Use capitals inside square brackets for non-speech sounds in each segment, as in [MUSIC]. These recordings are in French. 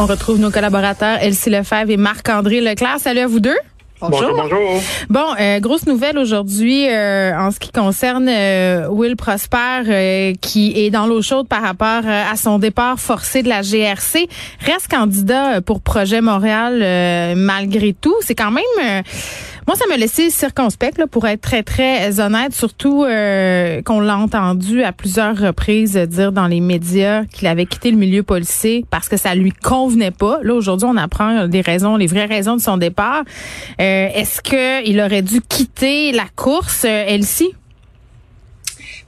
On retrouve nos collaborateurs Elsie Lefebvre et Marc-André Leclerc. Salut à vous deux. Bonjour. bonjour, Bon, euh, grosse nouvelle aujourd'hui euh, en ce qui concerne euh, Will Prosper qui est dans l'eau chaude par rapport à son départ forcé de la GRC. Reste candidat pour Projet Montréal malgré tout. C'est quand même moi, ça m'a laissé circonspect, là, pour être très, très honnête, surtout euh, qu'on l'a entendu à plusieurs reprises dire dans les médias qu'il avait quitté le milieu policier parce que ça lui convenait pas. Là, aujourd'hui, on apprend des raisons, les vraies raisons de son départ. Euh, est-ce qu'il aurait dû quitter la course, euh, Elsie?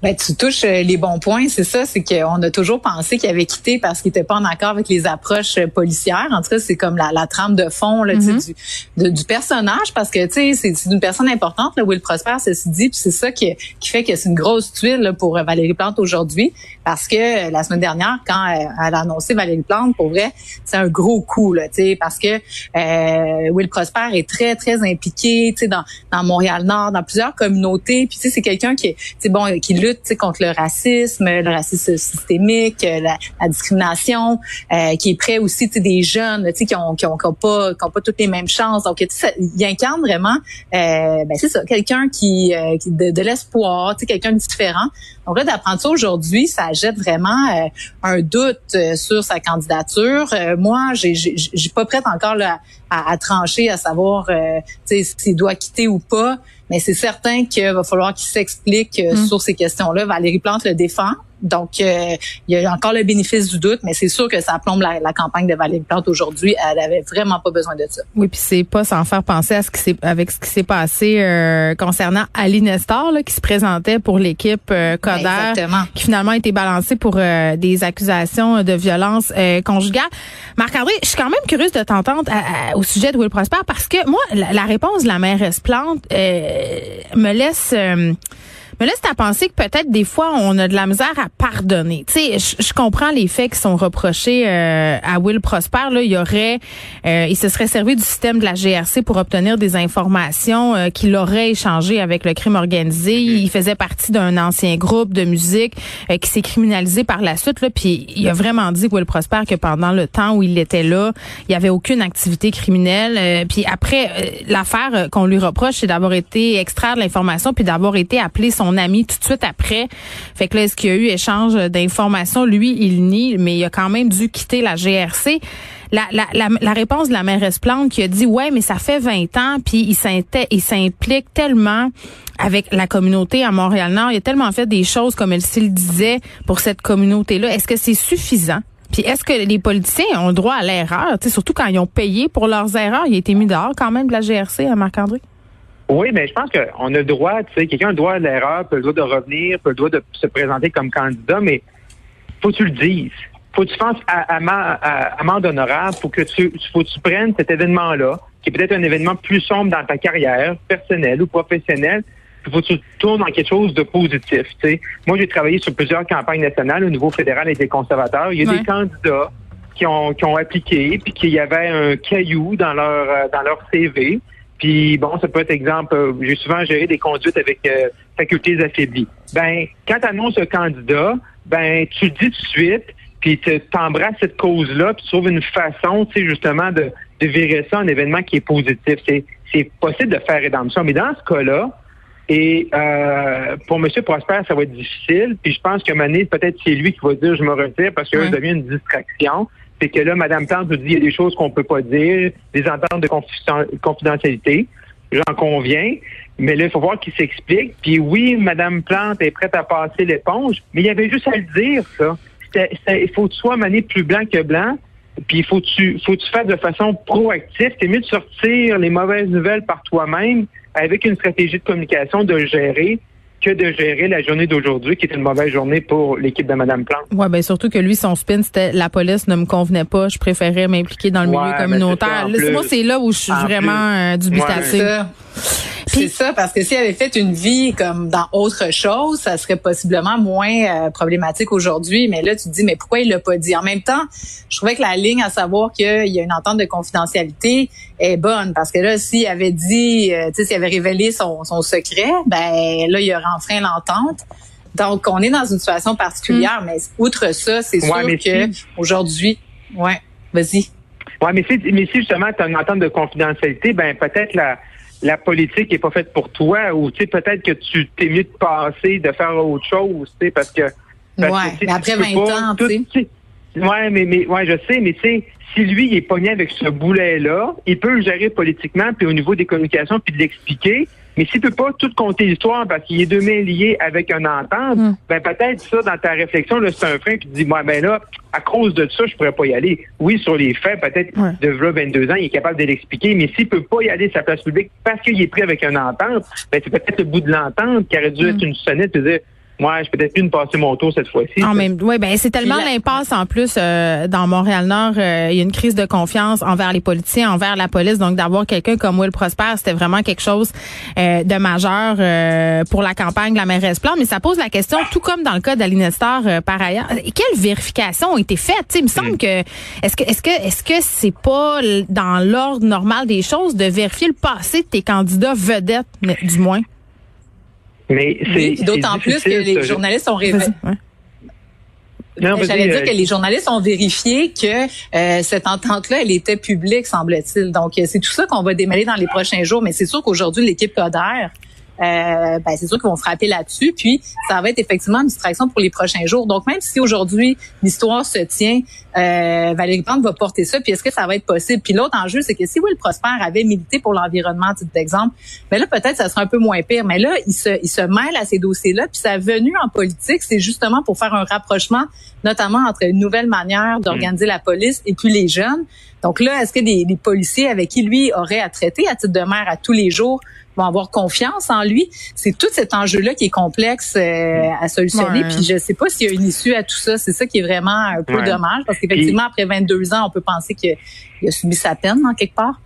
Ben, tu touches euh, les bons points, c'est ça, c'est qu'on a toujours pensé qu'il avait quitté parce qu'il était pas en accord avec les approches euh, policières. En tout cas, c'est comme la, la, trame de fond là, mm-hmm. du, du personnage, parce que tu sais, c'est une personne importante, là, Will Prosper, ceci dit, puis c'est ça qui, qui fait que c'est une grosse tuile là, pour euh, Valérie Plante aujourd'hui, parce que la semaine dernière, quand elle a annoncé Valérie Plante, pour vrai, c'est un gros coup, là, tu sais, parce que euh, Will Prosper est très très impliqué, tu sais, dans, dans Montréal Nord, dans plusieurs communautés, puis tu sais, c'est quelqu'un qui, tu bon, qui lutte contre le racisme, le racisme systémique, la, discrimination, euh, qui est prêt aussi des jeunes qui ont, qui ont, qui ont pas qui ont pas toutes les mêmes chances. Donc il incarne vraiment euh, ben c'est ça, quelqu'un qui, euh, de, de l'espoir, quelqu'un de différent. Donc là d'apprendre ça aujourd'hui, ça jette vraiment euh, un doute euh, sur sa candidature. moi, j'ai j'ai pas prête encore là, à, à, trancher à savoir s'il doit quitter ou pas. Mais c'est certain qu'il va falloir qu'il s'explique euh, mm. sur ces questions-là. Valérie Plante le défend. Donc, euh, il y a encore le bénéfice du doute, mais c'est sûr que ça plombe la, campagne de Valérie Plante aujourd'hui. Elle avait vraiment pas besoin de ça. Oui, puis c'est pas sans faire penser à ce qui s'est avec ce qui s'est passé euh, concernant Ali Nestor, là, qui se présentait pour l'équipe euh, Coder, qui finalement a été balancé pour des accusations de violence conjugale. Marc-André, je suis quand même curieuse de t'entendre au sujet de Will Prosper parce que moi, la, réponse de la mairesse Plante me laisse mais là, c'est à penser que peut-être des fois, on a de la misère à pardonner. Tu sais, je, comprends les faits qui sont reprochés euh, à Will Prosper. Là, il y aurait, euh, il se serait servi du système de la GRC pour obtenir des informations euh, qu'il aurait échangées avec le crime organisé. Mm-hmm. Il faisait partie d'un ancien groupe de musique qui s'est criminalisé par la suite. Là, puis il a vraiment dit Will Prosper que pendant le temps où il était là, il y avait aucune activité criminelle. puis après, l'affaire qu'on lui reproche, c'est d'avoir été extraire de l'information puis d'avoir été appelé son ami tout de suite après. Fait que là, est-ce qu'il y a eu échange d'informations? Lui, il nie, mais il a quand même dû quitter la GRC. La, réponse de la mairesse Plante qui a dit ouais mais ça fait 20 ans puis il s'implique tellement avec la communauté à Montréal-Nord, il a tellement fait des choses comme elle s'il disait pour cette communauté-là. Est-ce que c'est suffisant? Puis est-ce que les politiciens ont le droit à l'erreur, surtout quand ils ont payé pour leurs erreurs? Il a été mis dehors quand même de la GRC à Marc-André. Oui, mais je pense qu'on a le droit, tu sais, quelqu'un a le droit à l'erreur, peut le droit de revenir, peut le droit de se présenter comme candidat, mais faut que tu le dises. Faut que tu fasses à, à, amende honorable, faut que tu, faut que tu prennes cet événement-là, qui est peut-être un événement plus sombre dans ta carrière, personnelle ou professionnelle, il faut que tu tournes dans quelque chose de positif. Tu sais. Moi, j'ai travaillé sur plusieurs campagnes nationales au niveau fédéral et des conservateurs. Il y a des candidats qui ont, qui ont appliqué, puis qu'il y avait un caillou dans leur, euh, dans leur CV. Puis bon, ça peut être exemple, euh, j'ai souvent géré des conduites avec euh, facultés affaiblies. Ben, quand tu annonces un candidat, ben tu dis tout de suite, puis tu embrasses cette cause-là, puis tu trouves une façon, tu sais, justement, de, de virer ça en événement qui est positif. C'est, c'est possible de faire rédemption. Mais dans ce cas-là, et euh, pour M. Prosper, ça va être difficile. Puis je pense que Mané, peut-être c'est lui qui va dire je me retire parce que ça devient une distraction c'est que là, Mme Plante nous dit qu'il y a des choses qu'on ne peut pas dire, des ententes de confidentialité. J'en conviens. Mais là, il faut voir qu'il s'explique. Puis oui, Mme Plante est prête à passer l'éponge, mais il y avait juste à le dire, ça. Il faut que tu plus blanc que blanc. Puis il faut que tu, faut tu fasses de façon proactive. C'est mieux de sortir les mauvaises nouvelles par toi-même avec une stratégie de communication, de gérer que de gérer la journée d'aujourd'hui, qui est une mauvaise journée pour l'équipe de Mme Plante. Oui, ben surtout que lui, son spin, c'était la police ne me convenait pas, je préférais m'impliquer dans le milieu ben, communautaire. moi, c'est là où je suis vraiment euh, dubitative. C'est ça, parce que s'il avait fait une vie comme dans autre chose, ça serait possiblement moins euh, problématique aujourd'hui. Mais là, tu te dis, mais pourquoi il l'a pas dit? En même temps, je trouvais que la ligne à savoir qu'il y a une entente de confidentialité est bonne. Parce que là, s'il avait dit, euh, tu sais, s'il avait révélé son, son secret, ben là, il aurait enfreint l'entente. Donc, on est dans une situation particulière. Hmm. Mais outre ça, c'est sûr que aujourd'hui, ouais, vas-y. Ouais, mais si, mais si justement tu as une entente de confidentialité, ben peut-être la la politique est pas faite pour toi ou tu sais peut-être que tu t'es mieux de passer de faire autre chose, tu sais parce que ouais, mais après 20 ans, tu sais. Ouais, mais mais ouais, je sais, mais tu sais si lui il est pogné avec ce boulet-là, il peut le gérer politiquement, puis au niveau des communications, puis de l'expliquer. Mais s'il peut pas tout compter l'histoire parce qu'il est demain lié avec un entente, hmm. ben peut-être ça, dans ta réflexion, là, c'est un frein qui te dit, moi, ben là, à cause de ça, je pourrais pas y aller. Oui, sur les faits, peut-être de là, 22 ans, il est capable de l'expliquer, mais s'il peut pas y aller sa place publique parce qu'il est pris avec un entente, ben c'est peut-être le bout de l'entente qui aurait dû être hmm. une sonnette dire moi, je peut-être plus me passer mon tour cette fois-ci. En même, oui, ben c'est tellement l'impasse en plus euh, dans Montréal-Nord. Euh, il y a une crise de confiance envers les politiciens, envers la police. Donc d'avoir quelqu'un comme Will Prosper, c'était vraiment quelque chose euh, de majeur pour la campagne de la mairesse Plante. Mais ça pose la question, tout comme dans le cas d'Aline Nestor par ailleurs, quelles vérifications ont été faites Il me semble mm. que est-ce que est-ce que est-ce que c'est pas dans l'ordre normal des choses de vérifier le passé de tes candidats vedettes, du moins? Mais c'est d'autant plus que les journalistes ont révélé. J'allais dire que euh, les journalistes ont vérifié que euh, cette entente-là, elle était publique, semble-t-il. Donc, c'est tout ça qu'on va démêler dans les prochains jours. Mais c'est sûr qu'aujourd'hui, l'équipe Coder euh, ben, c'est sûr qu'ils vont frapper là-dessus. Puis ça va être effectivement une distraction pour les prochains jours. Donc même si aujourd'hui l'histoire se tient, euh, Valérie Plante va porter ça. Puis est-ce que ça va être possible? Puis l'autre enjeu, c'est que si Will Prosper avait milité pour l'environnement, titre d'exemple, ben là peut-être ça sera un peu moins pire. Mais là, il se, il se mêle à ces dossiers-là. Puis sa venue en politique, c'est justement pour faire un rapprochement, notamment entre une nouvelle manière d'organiser la police et puis les jeunes. Donc là, est-ce que des, des policiers avec qui lui aurait à traiter à titre de maire à tous les jours vont avoir confiance en lui? C'est tout cet enjeu-là qui est complexe euh, à solutionner. Puis je sais pas s'il y a une issue à tout ça. C'est ça qui est vraiment un peu dommage parce qu'effectivement, après 22 ans, on peut penser qu'il a subi sa peine en quelque part.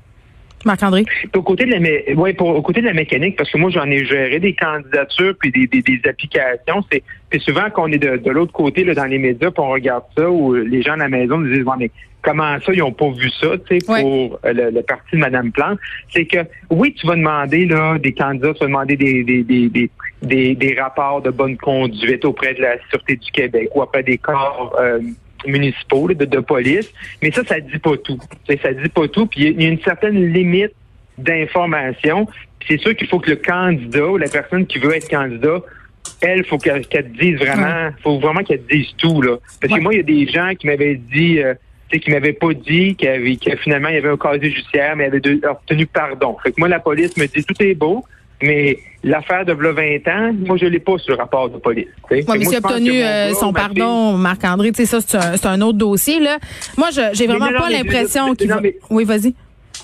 Marc-André? Au côté de la, ouais, pour, au côté de la mécanique, parce que moi, j'en ai géré des candidatures puis des, des, des applications. C'est, souvent qu'on est de, de l'autre côté, là, dans les médias, puis on regarde ça, où les gens à la maison nous disent, mais comment ça, ils n'ont pas vu ça, tu sais, pour euh, le, parti de Mme Plante. C'est que, oui, tu vas demander, là, des candidats, tu vas demander des, des, des, des, des rapports de bonne conduite auprès de la Sûreté du Québec ou auprès des corps euh, municipaux de, de, police, mais ça, ça dit pas tout. Ça dit pas tout, puis il y a une certaine limite d'information. C'est sûr qu'il faut que le candidat ou la personne qui veut être candidat, elle, faut qu'elle dise vraiment, faut vraiment qu'elle dise tout là. Parce que moi, il y a des gens qui m'avaient dit, euh, qui m'avaient pas dit qu'il y que finalement il y avait un casier judiciaire, mais il avait obtenu pardon. Fait que moi, la police me dit tout est beau, mais l'affaire de 20 ans, moi, je l'ai pas sur le rapport de police. Oui, mais a obtenu euh, son pardon, Marc-André, ça, c'est un, autre dossier. Là. Moi, je j'ai vraiment pas l'impression qu'il va... Oui, vas-y.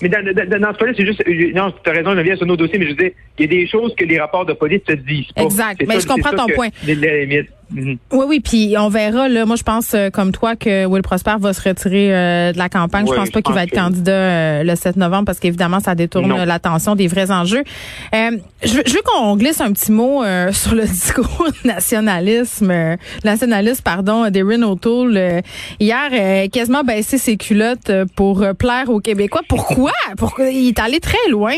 Mais dans, dans, dans ce cas-là, c'est juste. Euh, non, tu as raison, je viens sur nos dossiers, mais je veux dire, il y a des choses que les rapports de police te disent pas. Exact. Mais je comprends ton point. Les. Mhm. Oui, oui, puis on verra. Là, moi, je pense euh, comme toi que Will Prosper va se retirer euh, de la campagne. je pense pas qu'il va être candidat euh, le 7 novembre parce qu'évidemment, ça détourne l'attention des vrais enjeux. je, je veux qu'on glisse un petit mot [LAUGHS] sur le discours [LAUGHS] nationalisme, nationaliste, pardon, d'Erin O'Toole hier, quasiment baissé ses culottes pour plaire aux Québécois. Pourquoi? Pourquoi? Il est allé très loin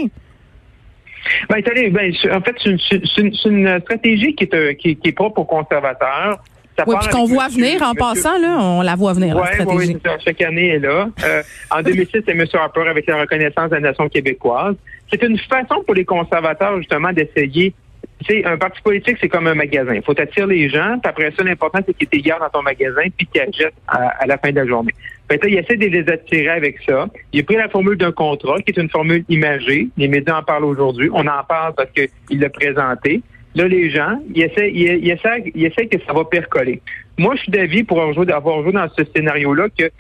ben, ben, en fait, c'est une, stratégie qui est, qui, qui est propre aux conservateurs. oui, puis qu'on voit venir en passant, là, on la voit venir. Oui, oui, chaque année est là. Euh, en [LAUGHS] 2006, c'est M. Harper avec la reconnaissance de la nation québécoise. C'est une façon pour les conservateurs, justement, d'essayer sais, un parti politique, c'est comme un magasin. Il faut attirer les gens, puis après ça, l'important, c'est qu'ils te dans ton magasin, puis qu'ils achètent à, la fin de la journée. Fait il essaie de les attirer avec ça. Il a pris la formule d'un contrat, qui est une formule imagée. Les médias en parlent aujourd'hui. On en parle parce qu'il l'a présenté. Là, les gens, ils essaient, ils, essaient, ils essaient que ça va percoler. Moi, je suis d'avis, pour avoir joué, dans ce scénario-là, que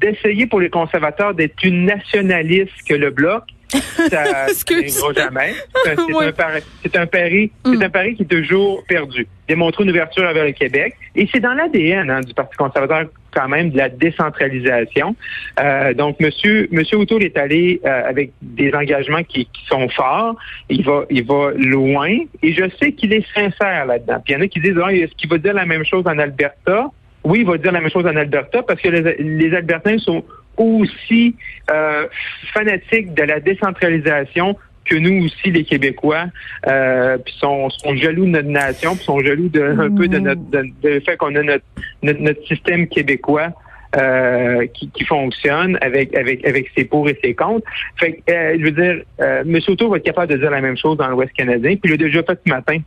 d'essayer pour les conservateurs d'être une nationaliste que le bloc, ça [LAUGHS] ne jamais. C'est [LAUGHS] un, pari, c'est un pari, c'est un pari qui est toujours perdu. Démontrer une ouverture vers le Québec. Et c'est dans l'ADN hein, du Parti conservateur quand même de la décentralisation. Euh, donc, Monsieur Monsieur O'Toole est allé euh, avec des engagements qui, qui, sont forts. Il va il va loin et je sais qu'il est sincère là-dedans. Puis il y en a qui disent ah, est-ce qu'il va dire la même chose en Alberta? Oui, il va dire la même chose en Alberta parce que les, les Albertains sont aussi euh, fanatiques de la décentralisation que nous aussi, les Québécois, euh, puis sont, sont jaloux de notre nation, puis sont jaloux de, un peu de notre de, fait qu'on a notre, notre, système québécois. euh, qui, qui fonctionne avec avec avec ses pour et ses contre. Fait euh, je veux dire, euh, M. Auto va être capable de dire la même chose dans l'Ouest canadien. Puis il l'a déjà fait ce matin.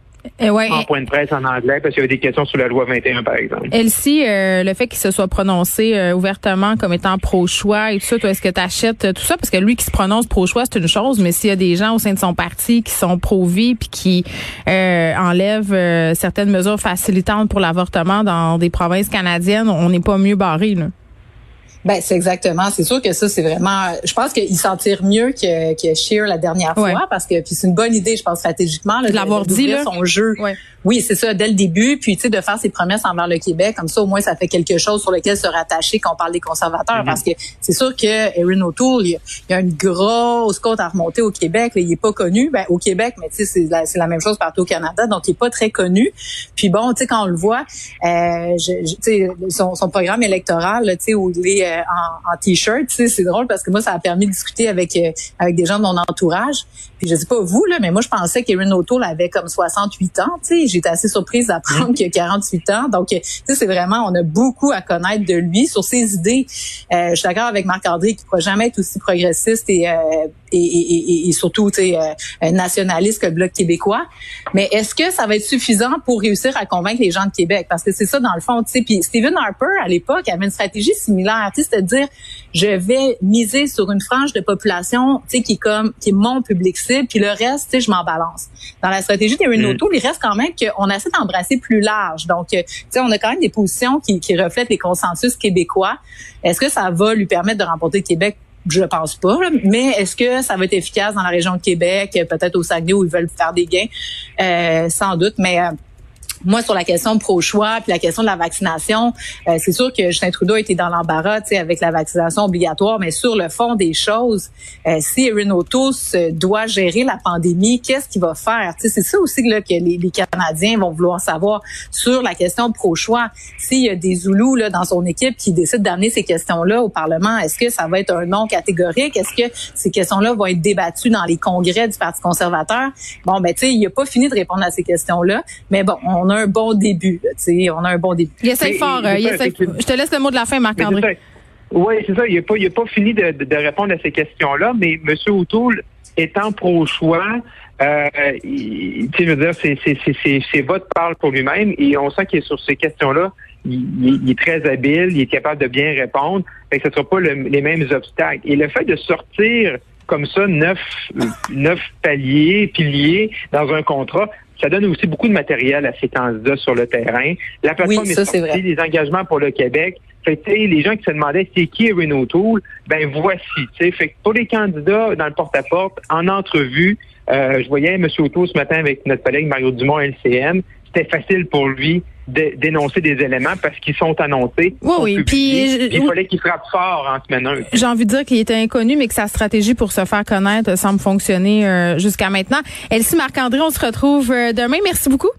Ouais, en point de presse en anglais parce qu'il y avait des questions sur la loi 21 par exemple. Elsie, euh, le fait qu'il se soit prononcé euh, ouvertement comme étant pro-choix et tout ça, toi est-ce que tu achètes tout ça? Parce que lui qui se prononce pro-choix c'est une chose, mais s'il y a des gens au sein de son parti qui sont pro-vie puis qui euh, enlèvent certaines mesures facilitantes pour l'avortement dans des provinces canadiennes, on n'est pas mieux barré là. Ben c'est exactement. C'est sûr que ça c'est vraiment. Je pense qu'il s'en tire mieux que que Shear la dernière fois parce que puis c'est une bonne idée, je pense stratégiquement là, de l'avoir dit là. son jeu. Ouais. Oui, c'est ça dès le début. Puis tu sais de faire ses promesses envers le Québec, comme ça au moins ça fait quelque chose sur lequel se rattacher quand on parle des conservateurs. Mm-hmm. Parce que c'est sûr que Erin O'Toole, il y, a, une grosse côte à remonter au Québec. il est pas connu. Ben au Québec, mais tu sais c'est la, la, même chose partout au Canada, donc il est pas très connu. Puis bon, tu sais quand on le voit, euh, je, sais son, son programme électoral, tu sais où il est euh, en, en t-shirt. Tu sais, c'est drôle parce que moi, ça a permis de discuter avec euh, avec des gens de mon entourage. Puis je sais pas vous là, mais moi je pensais qu'Erin O'Toole avait comme 68 ans. Tu sais, j'étais assez surprise d'apprendre qu'il a 48 ans. Donc, tu sais, c'est vraiment, on a beaucoup à connaître de lui sur ses idées. Euh, je suis d'accord avec Marc André qui ne pourra jamais être aussi progressiste et et, et, et, surtout euh, nationaliste que le Bloc québécois. Mais est-ce que ça va être suffisant pour réussir à convaincre les gens de Québec? Parce que c'est ça, dans le fond. Puis Stephen Harper, à l'époque, avait une stratégie similaire. C'était de dire, je vais miser sur une frange de population qui est comme qui est mon public cible, puis le reste, je m'en balance. Dans la stratégie des mm. il reste quand même qu'on essaie d'embrasser plus large. Donc, euh, on a quand même des positions qui, qui reflètent les consensus québécois. Est-ce que ça va lui permettre de remporter Québec? Je pense pas. Mais est-ce que ça va être efficace dans la région de Québec, peut-être au Saguenay où ils veulent faire des gains? Euh, sans doute. Mais euh, moi, sur la question pro-choix, puis la question de la vaccination, euh, c'est sûr que Justin Trudeau était dans l'embarras avec la vaccination obligatoire, mais sur le fond des choses, euh, si Erin O'Toole doit gérer la pandémie, qu'est-ce qu'il va faire? C'est ça aussi là, que les, les, Canadiens vont vouloir savoir sur la question pro-choix. S'il y a des Zoulous là, dans son équipe qui décident d'amener ces questions-là au Parlement, est-ce que ça va être un non catégorique? Est-ce que ces questions-là vont être débattues dans les congrès du Parti conservateur? Bon, ben tu sais, il n'a pas fini de répondre à ces questions-là, mais bon, on a un bon début. sais, on a un bon début. Il essaie fort. Euh, je te laisse le mot de la fin, Marc-André. Oui, c'est ça. Il n'a pas, pas fini de, de, répondre à ces questions-là, mais M. O'Toole, étant pro-choix, euh, je veux dire, c'est votre parle pour lui-même et on sent qu'il est sur ces questions-là. Il, est très habile, il est capable de bien répondre. Fait que ce ne sera pas les mêmes obstacles. Et le fait de sortir comme ça neuf, neuf paliers, piliers dans un contrat, ça donne aussi beaucoup de matériel à ces candidats sur le terrain. La plateforme est sortie, les engagements pour le Québec. Fait les gens qui se demandaient c'est qui Renault Tool, ben voici. Fait pour les candidats dans le porte-à-porte, en entrevue, euh, je voyais M. Auto ce matin avec notre collègue Mario Dumont LCM. C'était facile pour lui d'énoncer des éléments parce qu'ils sont annoncés. Oui, oui. Puis, il fallait qu'il frappe fort en semaine 1. J'ai envie de dire qu'il était inconnu, mais que sa stratégie pour se faire connaître semble fonctionner euh, jusqu'à maintenant. Elsie Marc-André, on se retrouve euh, demain. Merci beaucoup.